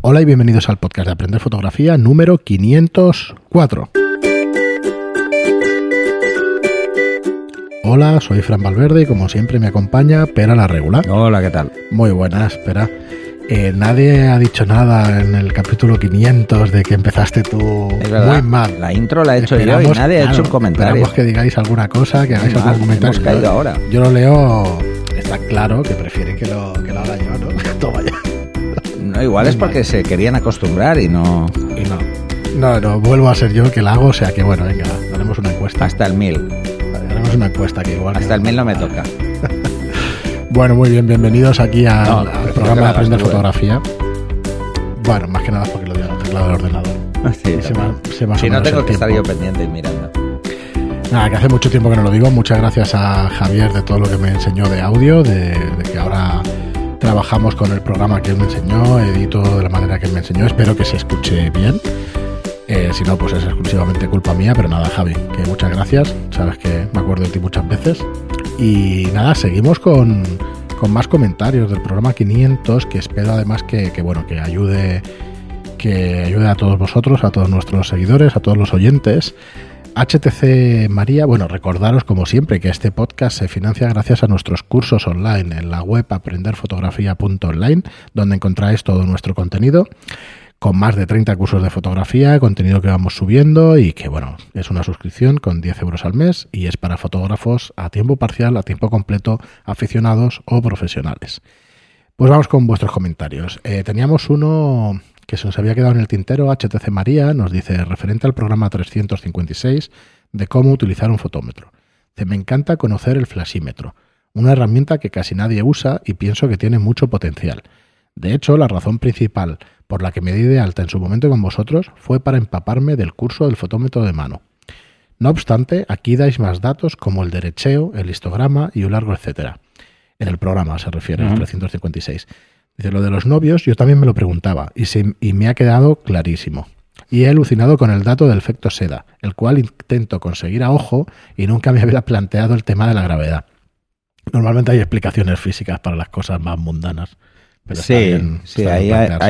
Hola y bienvenidos al podcast de Aprender Fotografía número 504. Hola, soy Fran Valverde y como siempre me acompaña Pera la Regular. Hola, ¿qué tal? Muy buenas, Pera. Eh, nadie ha dicho nada en el capítulo 500 de que empezaste tú muy mal. La intro la he hecho yo y Esperamos- nadie ha hecho un comentario. Esperamos que digáis alguna cosa, que hagáis Mal, algún comentario. hemos caído ahora. Yo lo leo, está claro que prefieren que lo, que lo haga yo, ¿no? Toma ya. Igual es porque se querían acostumbrar y no Y no. No, no, vuelvo a ser yo que la hago, o sea que bueno, venga, haremos una encuesta. hasta el mil. Haremos una encuesta que igual. Hasta el mil no me toca. Bueno, muy bien, bienvenidos aquí al, No, al programa de Aprender. Fotografía. Bueno, más que nada porque lo digo en el teclado del ordenador. Sí, Y se va- se va si no tengo que estar yo pendiente y mirando. Nada, que hace mucho tiempo que no lo digo. Muchas gracias a Javier de todo lo que me enseñó de audio, de, de que ahora trabajamos con el programa que él me enseñó, edito de la manera que él me enseñó. Espero que se escuche bien. Eh, si no, pues es exclusivamente culpa mía, pero nada, Javi, que muchas gracias. Sabes que me acuerdo de ti muchas veces. Y nada, seguimos con, con más comentarios del programa 500, que espero además que, que, bueno, que ayude que ayude a todos vosotros, a todos nuestros seguidores, a todos los oyentes. HTC María, bueno, recordaros como siempre que este podcast se financia gracias a nuestros cursos online en la web aprenderfotografía.online, donde encontráis todo nuestro contenido, con más de 30 cursos de fotografía, contenido que vamos subiendo y que, bueno, es una suscripción con 10 euros al mes y es para fotógrafos a tiempo parcial, a tiempo completo, aficionados o profesionales. Pues vamos con vuestros comentarios. Eh, teníamos uno que se nos había quedado en el tintero, HTC María, nos dice, referente al programa 356 de cómo utilizar un fotómetro. Dice, me encanta conocer el flasímetro, una herramienta que casi nadie usa y pienso que tiene mucho potencial. De hecho, la razón principal por la que me di de alta en su momento con vosotros fue para empaparme del curso del fotómetro de mano. No obstante, aquí dais más datos como el derecheo, el histograma y un largo etcétera. En el programa se refiere al Ujú. 356. Dice, lo de los novios yo también me lo preguntaba y, se- y me ha quedado clarísimo. Y he alucinado con el dato del efecto seda, el cual intento conseguir a ojo y nunca me había planteado el tema de la gravedad. Normalmente hay explicaciones físicas para las cosas más mundanas. pero Sí, bien- sí, ahí,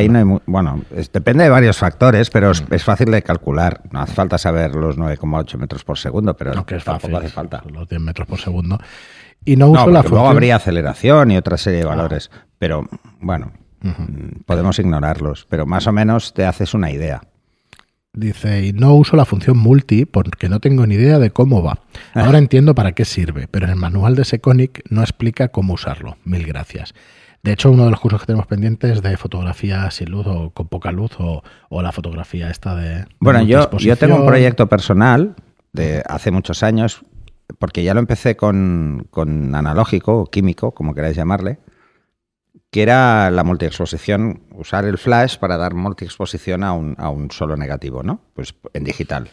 no hay... Bueno, es- depende de varios factores, pero Mm. es, es fácil de calcular. No hace falta saber los 9,8 metros por segundo, pero Aunque es tampoco fácil, hace falta. Los 10 metros por segundo. Y no No, uso la porque luego función... habría aceleración y otra serie de Ah. valores. Pero bueno, mm, podemos ignorarlos. Pero más o menos te haces una idea. Dice, y no uso la función multi porque no tengo ni idea de cómo va. Ah. Ahora entiendo para qué sirve, pero en el manual de Seconic no explica cómo usarlo. Mil gracias. De hecho, uno de los cursos que tenemos pendientes es de fotografía sin luz o con poca luz o, o la fotografía esta de... de Bueno, yo, yo tengo un proyecto personal de hace muchos años, porque ya lo empecé con, con analógico o químico, como queráis llamarle, que era la multiexposición, usar el flash para dar multiexposición a un, a un solo negativo, ¿no? Pues en digital.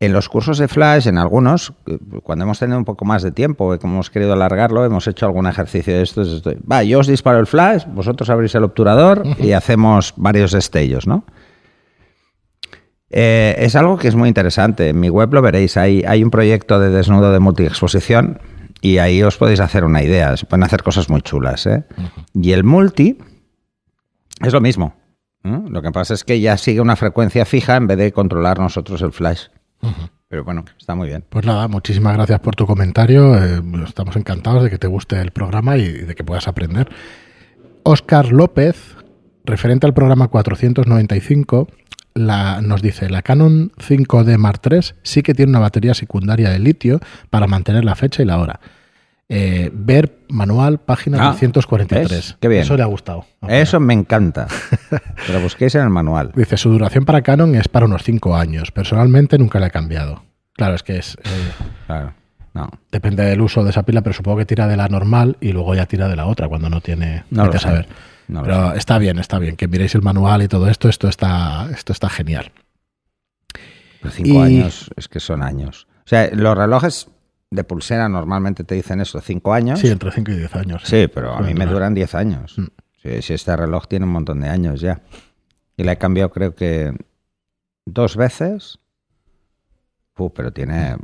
En los cursos de flash, en algunos, eh, cuando hemos tenido un poco más de tiempo y como hemos querido alargarlo, hemos hecho algún ejercicio de estos. estoy- Va, yo os disparo el flash, vosotros abrís el obturador y hacemos varios destellos, ¿no? Eh, es algo que es muy interesante. En mi web lo veréis. Hay, hay un proyecto de desnudo de multiexposición y ahí os podéis hacer una idea. Se pueden hacer cosas muy chulas. ¿eh? Y el multi es lo mismo. ¿eh? Lo que pasa es que ya sigue una frecuencia fija en vez de controlar nosotros el flash. Pero bueno, está muy bien. Pues nada, muchísimas gracias por tu comentario. eh, estamos encantados de que te guste el programa y de que puedas aprender. Oscar López, referente al programa 495, la, nos dice, la Canon 5D Mark III sí que tiene una batería secundaria de litio para mantener la fecha y la hora. Eh, ver manual, página Ah, 343. ¿ves? Qué bien. Eso le ha gustado. Eso me encanta. Pero busquéis en el manual. Dice, su duración para Canon es para unos 5 años. Personalmente nunca la he cambiado. Claro, es que es... eh, Claro. No. Depende del uso de esa pila, pero supongo que tira de la normal y luego ya tira de la otra cuando no tiene. No a sé. No pero está bien, está bien. Que miréis el manual y todo esto, esto está, esto está genial. Pero cinco Y- años es que son años. O sea, los relojes de pulsera normalmente te dicen eso, cinco años. Sí, entre 5 y 10 años. Sí, pero a mí me duran 10 años. Mm. Sí, si este reloj tiene un montón de años ya. Y la he cambiado creo que dos veces. Uh, pero tiene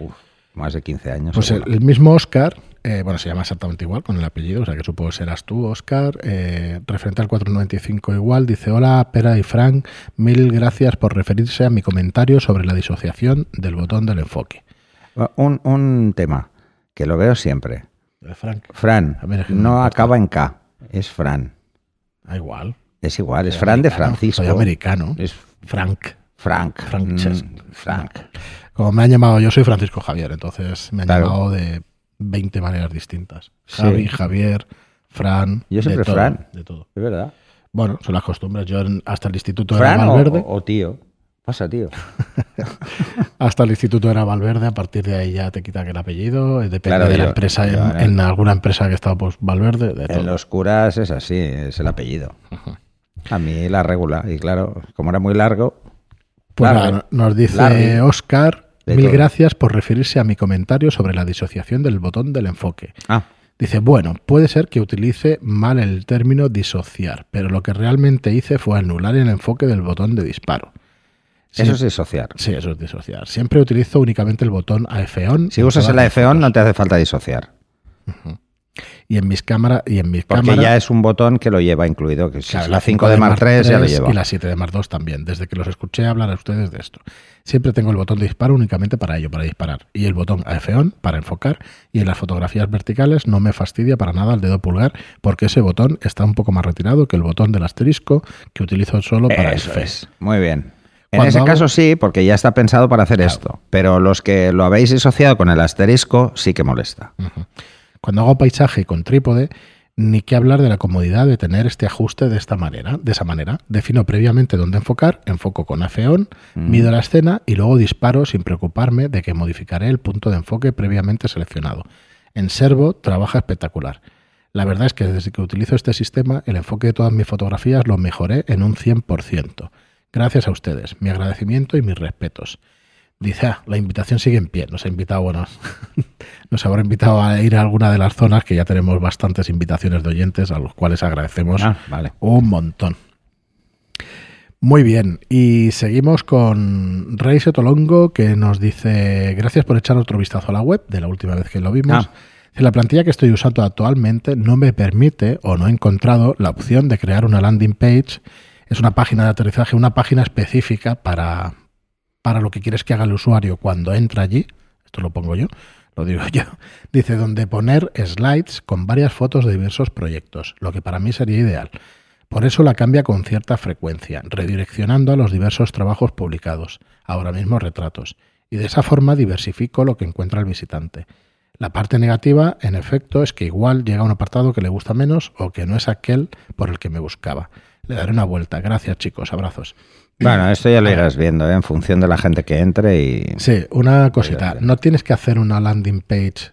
uf, más de 15 años. Pues el mismo Oscar eh, bueno, se llama exactamente igual con el apellido, o sea que supongo que serás tú, Oscar. Eh, referente al 495 igual, dice, hola, Pera y Frank, mil gracias por referirse a mi comentario sobre la disociación del botón del enfoque. Un, un tema que lo veo siempre. Eh, Frank, Fran, ver, no acaba en K, es Fran. da igual. Es igual, es Soy Fran de Francisco. Soy americano. Es Frank. Frank. Mm, Frank. Como me han llamado, yo soy Francisco Javier, entonces me han Claro. llamado de 20 maneras distintas. Sí. Javi, Javier, Fran. Yo siempre de todo, Fran. De todo. Es verdad. Bueno, son las costumbres. Yo en- hasta el instituto Fran era o, Valverde. o tío. Pasa, tío. Hasta el instituto era Valverde, a partir de ahí ya te quitan el apellido, eh, depende Claro, de la yo- empresa, yo en, alguna empresa que estaba pues Valverde, de todo. En los curas es así, es el apellido. A mí la regula. Y claro, como era muy largo, Pues nada, nos dice Larry. Oscar, mil todo. gracias por referirse a mi comentario sobre la disociación del botón del enfoque. Ah, Dice, bueno, puede ser que utilice mal el término disociar, pero lo que realmente hice fue anular el enfoque del botón de disparo. Sí, eso es disociar. Sí, eso es disociar. Siempre utilizo únicamente el botón AF-ON. Si usas el AF-ON no te hace falta disociar. Y en mis cámaras y en mis Porque cámaras ya es un botón que lo lleva incluido. Que si Claro, es la 5 de Mark 3 ya lo lleva. Y la 7 de Mark 2 también, desde que los escuché hablar a ustedes de esto. Siempre tengo el botón de disparo únicamente para ello, para disparar. Y el botón AF-ON para enfocar. Y en las fotografías verticales no me fastidia para nada el dedo pulgar, porque ese botón está un poco más retirado que el botón del asterisco que utilizo solo para el Eso F. es. Muy bien. En ese hago- caso sí, porque ya está pensado para hacer esto. Pero los que lo habéis disociado con el asterisco sí que molesta. Cuando hago paisaje con trípode, ni que hablar de la comodidad de tener este ajuste de esta manera. De esa manera, defino previamente dónde enfocar, enfoco con AF-ON, mido la escena y luego disparo sin preocuparme de que modificaré el punto de enfoque previamente seleccionado. En Servo trabaja espectacular. La verdad es que desde que utilizo este sistema, el enfoque de todas mis fotografías lo mejoré en un 100%. Gracias a ustedes, mi agradecimiento y mis respetos. Dice, ah, la invitación sigue en pie. Nos ha invitado, bueno, nos habrá invitado a ir a alguna de las zonas que ya tenemos bastantes invitaciones de oyentes a los cuales agradecemos Ah, vale. un montón. Muy bien, y seguimos con Rey Tolongo que nos dice, gracias por echar otro vistazo a la web de la última vez que lo vimos. Ah. La plantilla que estoy usando actualmente no me permite o no he encontrado la opción de crear una landing page. Es una página de aterrizaje, una página específica para, para lo que quieres que haga el usuario cuando entra allí. Esto lo pongo yo, lo digo yo. Dice, donde poner slides con varias fotos de diversos proyectos, lo que para mí sería ideal. Por eso la cambia con cierta frecuencia, redireccionando a los diversos trabajos publicados, ahora mismo retratos, y de esa forma diversifico lo que encuentra el visitante. La parte negativa, en efecto, es que igual llega a un apartado que le gusta menos o que no es aquel por el que me buscaba. Le daré una vuelta. Gracias, chicos. Abrazos. Bueno, esto ya lo irás viendo, ¿eh? en función de la gente que entre y... Sí, una cosita. No tienes que hacer una landing page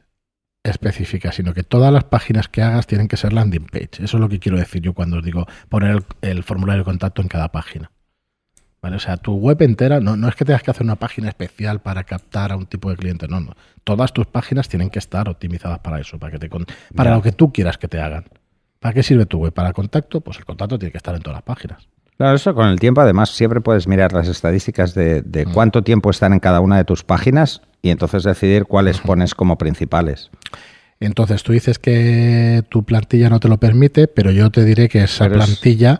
específica, sino que todas las páginas que hagas tienen que ser landing page. Eso es lo que quiero decir yo cuando os digo poner el, el formulario de contacto en cada página. ¿Vale? O sea, tu web entera, no, no es que tengas que hacer una página especial para captar a un tipo de cliente, no, no. Todas tus páginas tienen que estar optimizadas para eso, para, que te para lo que tú quieras que te hagan. ¿Para qué sirve tu web? Para contacto, pues el contacto tiene que estar en todas las páginas. Claro, eso con el tiempo además siempre puedes mirar las estadísticas de, de Mm. cuánto tiempo están en cada una de tus páginas y entonces decidir cuáles pones como principales. Entonces tú dices que tu plantilla no te lo permite, pero yo te diré que esa Pero es- plantilla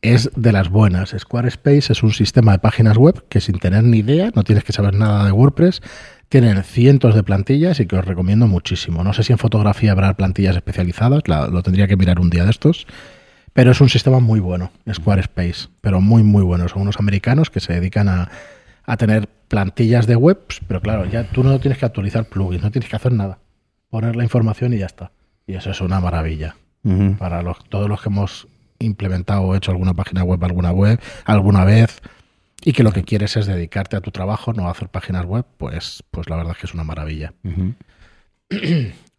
es de las buenas. Squarespace es un sistema de páginas web que sin tener ni idea, no tienes que saber nada de WordPress, tienen cientos de plantillas y que os recomiendo muchísimo. No sé si en fotografía habrá plantillas especializadas, la- lo tendría que mirar un día de estos, pero es un sistema muy bueno, Squarespace, pero muy, muy bueno. Son unos americanos que se dedican a, a tener plantillas de webs, pero claro, ya tú no tienes que actualizar plugins, no tienes que hacer nada. Poner la información y ya está. Y eso es una maravilla para los, todos los que hemos implementado o hecho alguna página web alguna web alguna vez y que lo que quieres es dedicarte a tu trabajo, no a hacer páginas web, pues, pues la verdad es que es una maravilla.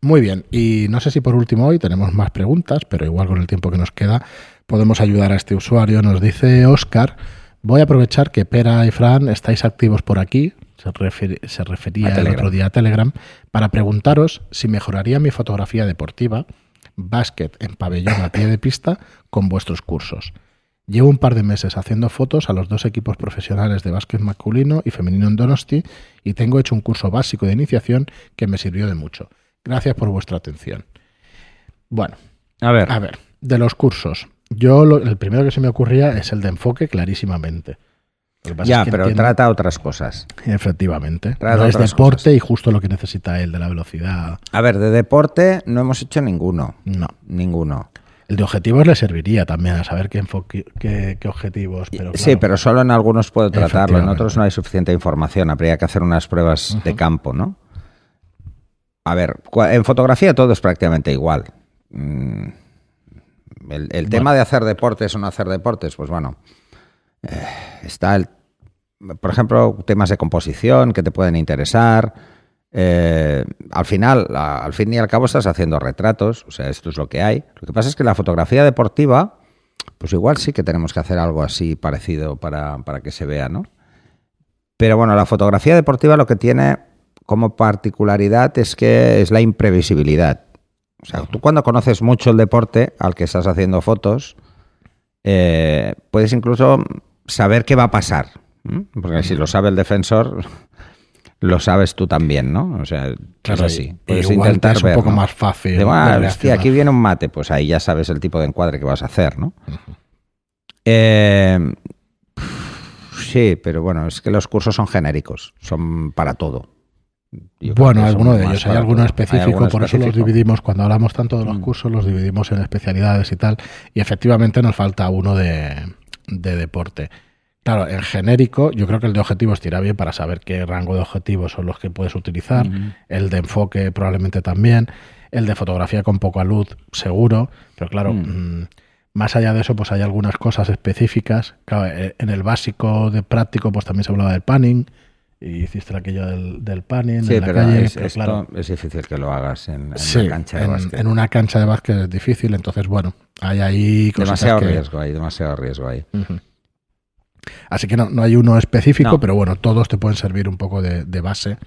Muy bien, y no sé si por último hoy tenemos más preguntas, pero igual con el tiempo que nos queda podemos ayudar a este usuario. Nos dice Oscar, voy a aprovechar que Pera y Fran estáis activos por aquí, se, refer- se refería el otro día a Telegram, para preguntaros si mejoraría mi fotografía deportiva, básquet en pabellón a pie de pista, con vuestros cursos. Llevo un par de meses haciendo fotos a los dos equipos profesionales de básquet masculino y femenino en Donosti y tengo hecho un curso básico de iniciación que me sirvió de mucho. Gracias por vuestra atención. Bueno, A ver, a ver, de los cursos. Yo lo- el primero que se me ocurría es el de enfoque clarísimamente. Ya, es que pero entiendo- trata otras cosas. Efectivamente. Trata No es deporte cosas. y justo lo que necesita él de la velocidad. A ver, de deporte no hemos hecho ninguno. No. Ninguno. El de objetivos le serviría también a saber qué, enfoque, qué, qué objetivos. Pero Sí, pero solo en algunos puedo tratarlo, en otros no hay suficiente información, habría que hacer unas pruebas de campo, ¿no? A ver, en fotografía todo es prácticamente igual. Mm, El, tema de hacer deportes o no hacer deportes, pues bueno, eh, está el, por ejemplo, temas de composición que te pueden interesar. Eh, al final, a- al fin y al cabo estás haciendo retratos, o sea, esto es lo que hay. Lo que pasa es que la fotografía deportiva, pues igual sí que tenemos que hacer algo así parecido para, para que se vea, ¿no? Pero bueno, la fotografía deportiva lo que tiene como particularidad es que es la imprevisibilidad. O sea, tú cuando conoces mucho el deporte al que estás haciendo fotos, eh, puedes incluso saber qué va a pasar. Porque si lo sabe el defensor, lo sabes tú también, ¿no? O sea, Claro, es así. Puedes intentar es un ver, poco ¿no? más fácil. De, "Ah, hostia, reaccionar". aquí viene un mate, pues ahí ya sabes el tipo de encuadre que vas a hacer, ¿no? Eh, sí, pero bueno, es que los cursos son genéricos, son para todo. Bueno, alguno de ellos. Hay alguno todo. ¿Hay específico, alguno por eso los dividimos. Cuando hablamos tanto de los Mm. cursos, los dividimos en especialidades y tal. Y efectivamente nos falta uno de, de deporte. Claro, en genérico, yo creo que el de objetivos tira bien para saber qué rango de objetivos son los que puedes utilizar. El de enfoque probablemente también. El de fotografía con poca luz, seguro. Pero claro, Mm. mm, más allá de eso, pues hay algunas cosas específicas. Claro, eh, en el básico de práctico, pues también se hablaba del panning. Y hiciste aquello del, del panning Sí, en la pero, calle. es, pero esto claro, es difícil que lo hagas en, en Sí, una cancha de en, básquet. en una cancha de básquet es difícil, entonces bueno, hay ahí demasiado que- riesgo ahí, demasiado riesgo ahí. Ujú. Así que no, no hay uno específico, No. pero bueno, todos te pueden servir un poco de, de base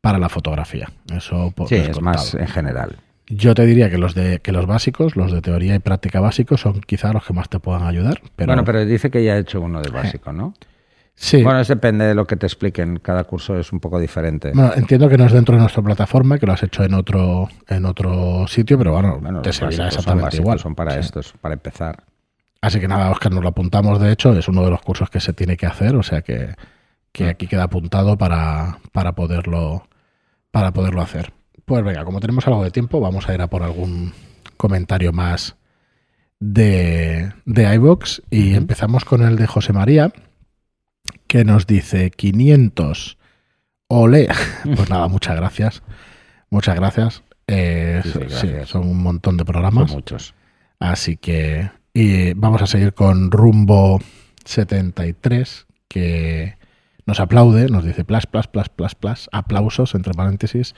para la fotografía. Eso por Sí, es más en general. Yo te diría que los de que los básicos, los de teoría y práctica básicos, son quizá los que más te puedan ayudar. Pero, bueno, pero dice que ya ha hecho uno de básico, ¿no? Sí, Bueno, es depende de lo que te expliquen. Cada curso es un poco diferente. Bueno, entiendo que no es dentro de nuestra plataforma, que lo has hecho en otro en otro sitio, pero bueno, Bueno, te servirá son exactamente básicos, igual. Son para Sí. estos, para empezar. Así que nada, Oscar, nos lo apuntamos, de hecho, es uno de los cursos que se tiene que hacer, o sea que, que aquí queda apuntado para, para, poderlo, para poderlo hacer. Pues venga, como tenemos algo de tiempo, vamos a ir a por algún comentario más de, de iVox y empezamos con el de José María, que nos dice 500 ole. Pues nada, muchas gracias. Muchas gracias. Eh, Sí, sí, sí, gracias. son un montón de Son programas. muchos. Así que y vamos a seguir con Rumbo 73, que nos aplaude, nos dice plus, plus, plus, plus, plus, aplausos, entre paréntesis.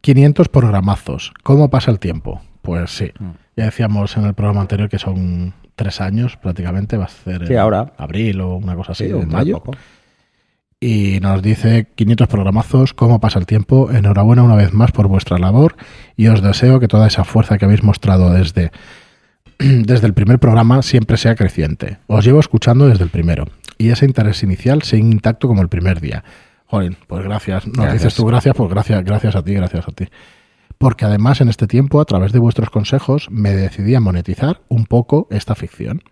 500 programazos. ¿Cómo pasa el tiempo? Pues sí, Mm. ya decíamos en el programa anterior que son tres años prácticamente, va a ser Sí, ahora. abril o una cosa así, Sí, o en mayo. poco. Y nos dice 500 programazos, ¿cómo pasa el tiempo? Enhorabuena una vez más por vuestra labor y os deseo que toda esa fuerza que habéis mostrado desde, desde el primer programa siempre sea creciente. Os llevo escuchando desde el primero y ese interés inicial sigue intacto como el primer día. Jolín, pues gracias. Nos Gracias. dices tú gracias, pues gracias, gracias a ti, gracias a ti. Porque además en este tiempo, a través de vuestros consejos, me decidí a monetizar un poco esta ficción.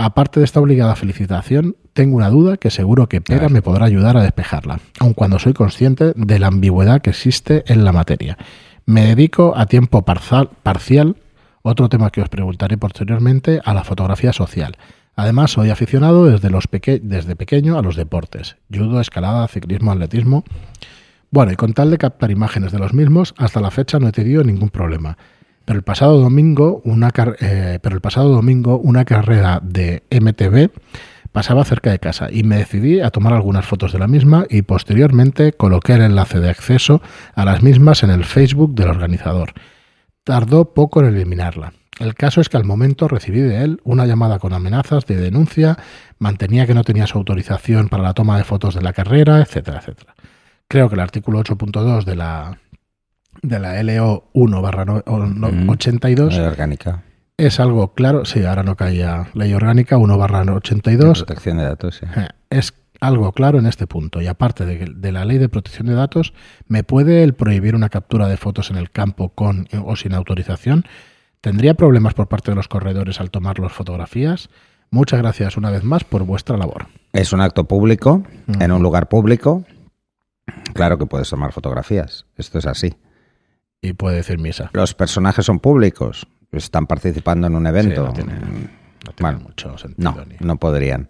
Aparte de esta obligada felicitación, tengo una duda que seguro que Pera me podrá ayudar a despejarla, aun cuando soy consciente de la ambigüedad que existe en la materia. Me dedico a tiempo parcial, otro tema que os preguntaré posteriormente, a la fotografía social. Además, soy aficionado desde, los peque- desde pequeño a los deportes, judo, escalada, ciclismo, atletismo. Bueno, y con tal de captar imágenes de los mismos, hasta la fecha no he tenido ningún problema. Pero el pasado domingo, una, eh, pero el pasado domingo, una carrera de MTV pasaba cerca de casa y me decidí a tomar algunas fotos de la misma y posteriormente coloqué el enlace de acceso a las mismas en el Facebook del organizador. Tardó poco en eliminarla. El caso es que al momento recibí de él una llamada con amenazas de denuncia, mantenía que no tenía su autorización para la toma de fotos de la carrera, etcétera, etcétera. Creo que el artículo 8.2 de la de la LO 1 barra no- o- no- Mm. 82 Ley orgánica. es algo claro, sí, ahora no caía ley orgánica 1 barra De 82, protección de datos, sí. eh, es, algo claro en este punto y aparte de, de la ley de protección de datos, ¿me puede el prohibir una captura de fotos en el campo con o sin autorización? ¿Tendría problemas por parte de los corredores al tomar las fotografías? Muchas gracias una vez más por vuestra labor. Es un acto público, en un lugar público. Claro que puedes tomar fotografías. Esto es así. Y puede decir misa. Los personajes son públicos. Están participando en un evento. no tiene- Mm, No tiene Bueno, mucho sentido. No, ni- no podrían.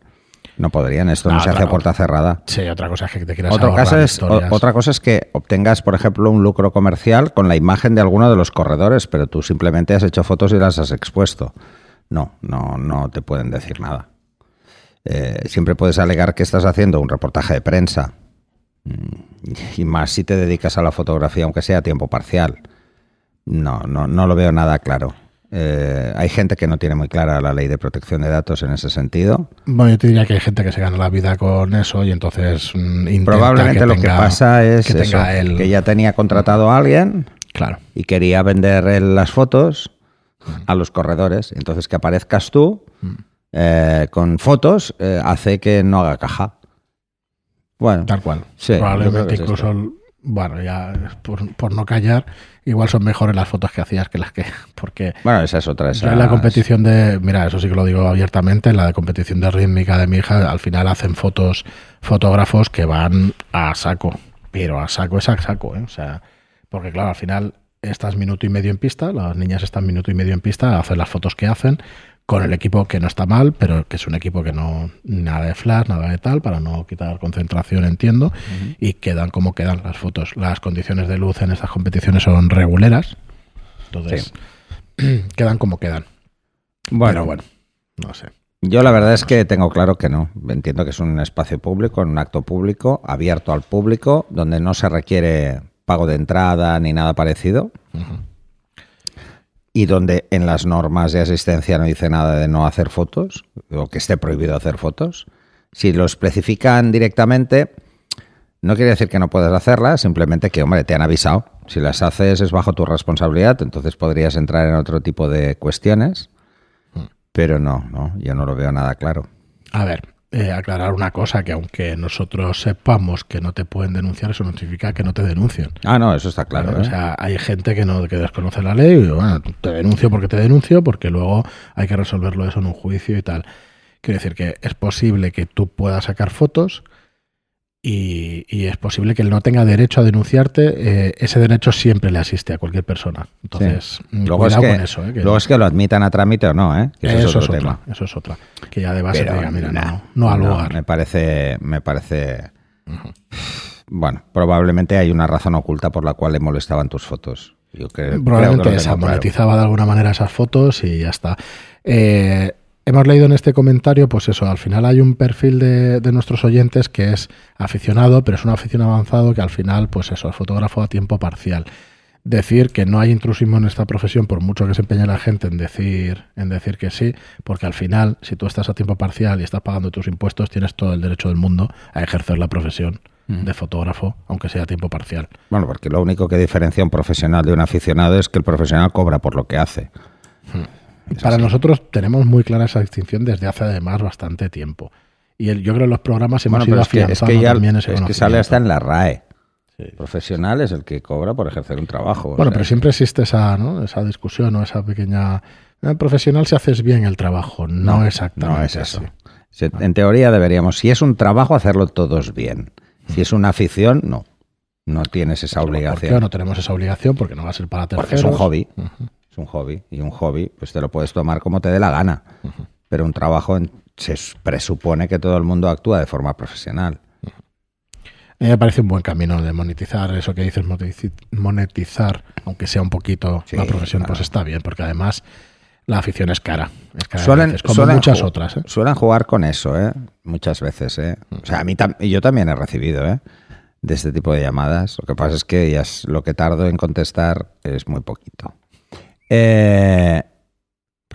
No podrían. Esto no, No, se hace a puerta cerrada. Sí, otra cosa es que te quieras Otra cosa, es, o- otra cosa es que obtengas, por ejemplo, un lucro comercial con la imagen de alguno de los corredores, pero tú simplemente has hecho fotos y las has expuesto. No, no, no te pueden decir nada. Eh, siempre puedes alegar que estás haciendo un reportaje de prensa. Mm, Y más si te dedicas a la fotografía, aunque sea a tiempo parcial. No, no, no lo veo nada claro. Eh, hay gente que no tiene muy clara la ley de protección de datos en ese sentido. Bueno, yo te diría que hay gente que se gana la vida con eso y entonces mm, Probablemente lo que pasa es que eso, el- que ya tenía contratado a alguien Claro. y quería vender las fotos a los corredores. Entonces que aparezcas tú eh, con fotos eh, hace que no haga caja. Bueno, Tal cual. Sí, Probablemente es incluso, bueno, ya por, por no callar, igual son mejores las fotos que hacías que las que. Porque bueno, esa es otra. esa en la competición de. Mira, eso sí que lo digo abiertamente. En la de competición de rítmica de mi hija, al final hacen fotos, fotógrafos que van a saco. Pero a saco es a saco, ¿eh? O sea, porque claro, al final estás minuto y medio en pista, las niñas están minuto y medio en pista, hacen las fotos que hacen con el equipo que no está mal, pero que es un equipo que no nada de flash, nada de tal, para no quitar concentración, entiendo, y quedan como quedan las fotos. Las condiciones de luz en estas competiciones son reguleras, entonces quedan como quedan. Bueno, Pero bueno, no sé. yo la verdad es que tengo claro que no. Entiendo que es un espacio público, un acto público, abierto al público, donde no se requiere pago de entrada ni nada parecido. Y donde en las normas de asistencia no dice nada de no hacer fotos o que esté prohibido hacer fotos. Si lo especifican directamente, no quiere decir que no puedas hacerlas, simplemente que, hombre, te han avisado. Si las haces es bajo tu responsabilidad, entonces podrías entrar en otro tipo de cuestiones. Pero no, no, yo no lo veo nada claro. A ver, eh, aclarar una cosa, que aunque nosotros sepamos que no te pueden denunciar, eso no significa que no te denuncien. Ah, no, eso está claro. O ¿eh? sea, hay gente que no que desconoce la ley y bueno, te denuncio porque te denuncio, porque luego hay que resolverlo eso en un juicio y tal. Quiero decir que es posible que tú puedas sacar fotos y, y es posible que él no tenga derecho a denunciarte. eh, ese derecho siempre le asiste a cualquier persona. Entonces, mm, Luego, es cuidado que, con eso. eh, que luego es que lo admitan a trámite o no, ¿eh? Que eso, eso es otro tema. otra, eso es otra. Que ya de base Pero te diga, mira, nah, no, no al lugar. Me parece, me parece. Bueno, probablemente hay una razón oculta por la cual le molestaban tus fotos. Yo creo Probablemente que lo esa, claro. monetizaba de alguna manera esas fotos y ya está. Eh, hemos leído en este comentario, pues eso, al final hay un perfil de, de nuestros oyentes que es aficionado, pero es un aficionado avanzado que al final, pues eso, es fotógrafo a tiempo parcial. Decir que no hay intrusismo en esta profesión, por mucho que se empeñe la gente en decir, en decir que sí, porque al final, si tú estás a tiempo parcial y estás pagando tus impuestos, tienes todo el derecho del mundo a ejercer la profesión de fotógrafo, aunque sea a tiempo parcial. Bueno, porque lo único que diferencia a un profesional de un aficionado es que el profesional cobra por lo que hace. Es Para así. nosotros tenemos muy clara esa distinción desde hace además bastante tiempo. Y el- yo creo que los programas hemos Bueno, ido es que, es que ya también ese es que sale hasta en la RAE. Sí. Profesional es el que cobra por ejercer un trabajo. o Bueno, sea, pero siempre existe esa, ¿no? esa discusión o esa pequeña... eh, profesional si haces bien el trabajo, no, exactamente No es eso. así. En teoría deberíamos, si es un trabajo, hacerlo todos bien. Si es una afición, no. No tienes esa ¿Por qué obligación. no tenemos esa obligación? Porque no va a ser para terceros. Porque es un hobby. Es un hobby. Y un hobby, pues te lo puedes tomar como te dé la gana. Pero un trabajo en- se presupone que todo el mundo actúa de forma profesional. A mí me parece un buen camino de monetizar eso que dices, monetizar, aunque sea un poquito Sí, la profesión, claro. pues está bien, porque además la afición es cara. Es cara Suelen, veces, como suelen muchas otras. ¿eh? Suelen jugar con eso, ¿eh? Muchas veces, ¿eh? O sea, a mí tam- y yo también he recibido, ¿eh? De este tipo de llamadas. Lo que pasa es que ya es- lo que tardo en contestar es muy poquito. Eh,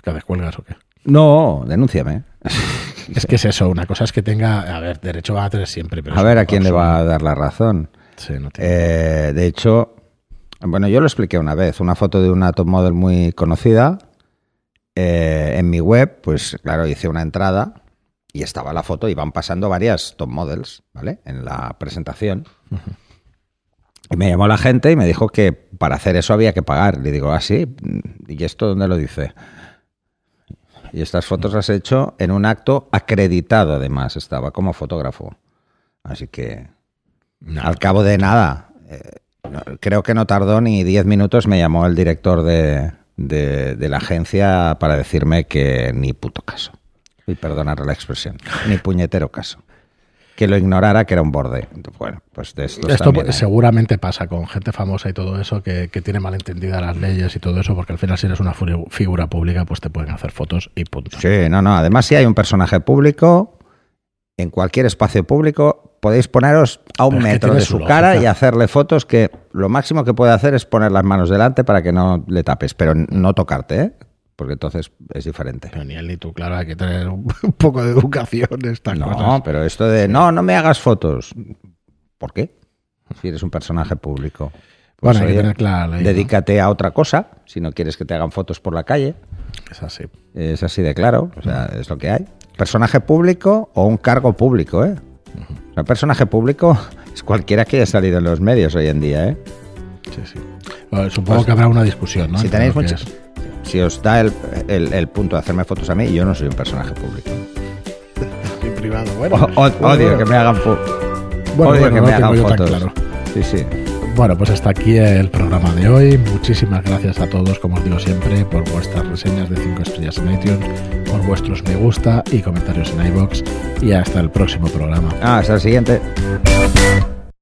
¿Que descuelgas o qué? no, denúnciame. Es que es eso, una cosa es que tenga, a ver, derecho va a tener siempre, pero A ver a quién le va a dar la razón. Sí, no tiene- Eh, de hecho, bueno, yo lo expliqué una vez. Una foto de una top model muy conocida. eh, en mi web, pues claro, hice una entrada y estaba la foto, iban pasando varias top models, ¿vale? En la presentación. Y me llamó la gente y me dijo que para hacer eso había que pagar. Le digo, ah, sí, ¿y esto dónde lo dice? Y estas fotos las he hecho en un acto acreditado, además, estaba como fotógrafo. Así que, al cabo de nada, eh, creo que no tardó ni 10 minutos, me llamó el director de, de, de la agencia para decirme que ni puto caso. Y perdonar la expresión, ni puñetero caso. Que lo ignorara, que era un borde. Bueno, pues de estos Esto también hay. seguramente pasa con gente famosa y todo eso que, que tiene malentendidas las leyes y todo eso, porque al final si eres una figura pública, pues te pueden hacer fotos y punto. Sí, no, no. Además, si hay un personaje público, en cualquier espacio público, podéis poneros a un Pero metro de su su cara y hacerle fotos que lo máximo que puede hacer es poner las manos delante para que no le tapes, pero no tocarte, ¿eh? Porque entonces es diferente. Pero ni él ni tú, claro, hay que tener un, poco de educación en estas No, cosas. pero esto de no, no me hagas fotos. ¿Por qué? Si eres un personaje público. Pues, Bueno, hay que oye, tener ¿no? Dedícate a otra cosa, si no quieres que te hagan fotos por la calle. Es así. Es así de claro, o sea, es lo que hay. Personaje público o un cargo público, ¿eh? O sea, personaje público es cualquiera que haya salido en los medios hoy en día, ¿eh? Sí, sí. Bueno, supongo que habrá una discusión, ¿no? si tenéis muchas... Si os da el, el- el punto de hacerme fotos a mí, yo no soy un personaje público. En privado, bueno. O- o- Bueno, odio bueno. que me hagan, Bueno, odio que no me hagan fotos. claro. Sí, sí. Bueno, pues hasta aquí el programa de hoy. Muchísimas gracias a todos, como os digo siempre, por vuestras reseñas de 5 estrellas en iTunes, por vuestros me gusta y comentarios en iBox. Y hasta el próximo programa. Ah, hasta el siguiente.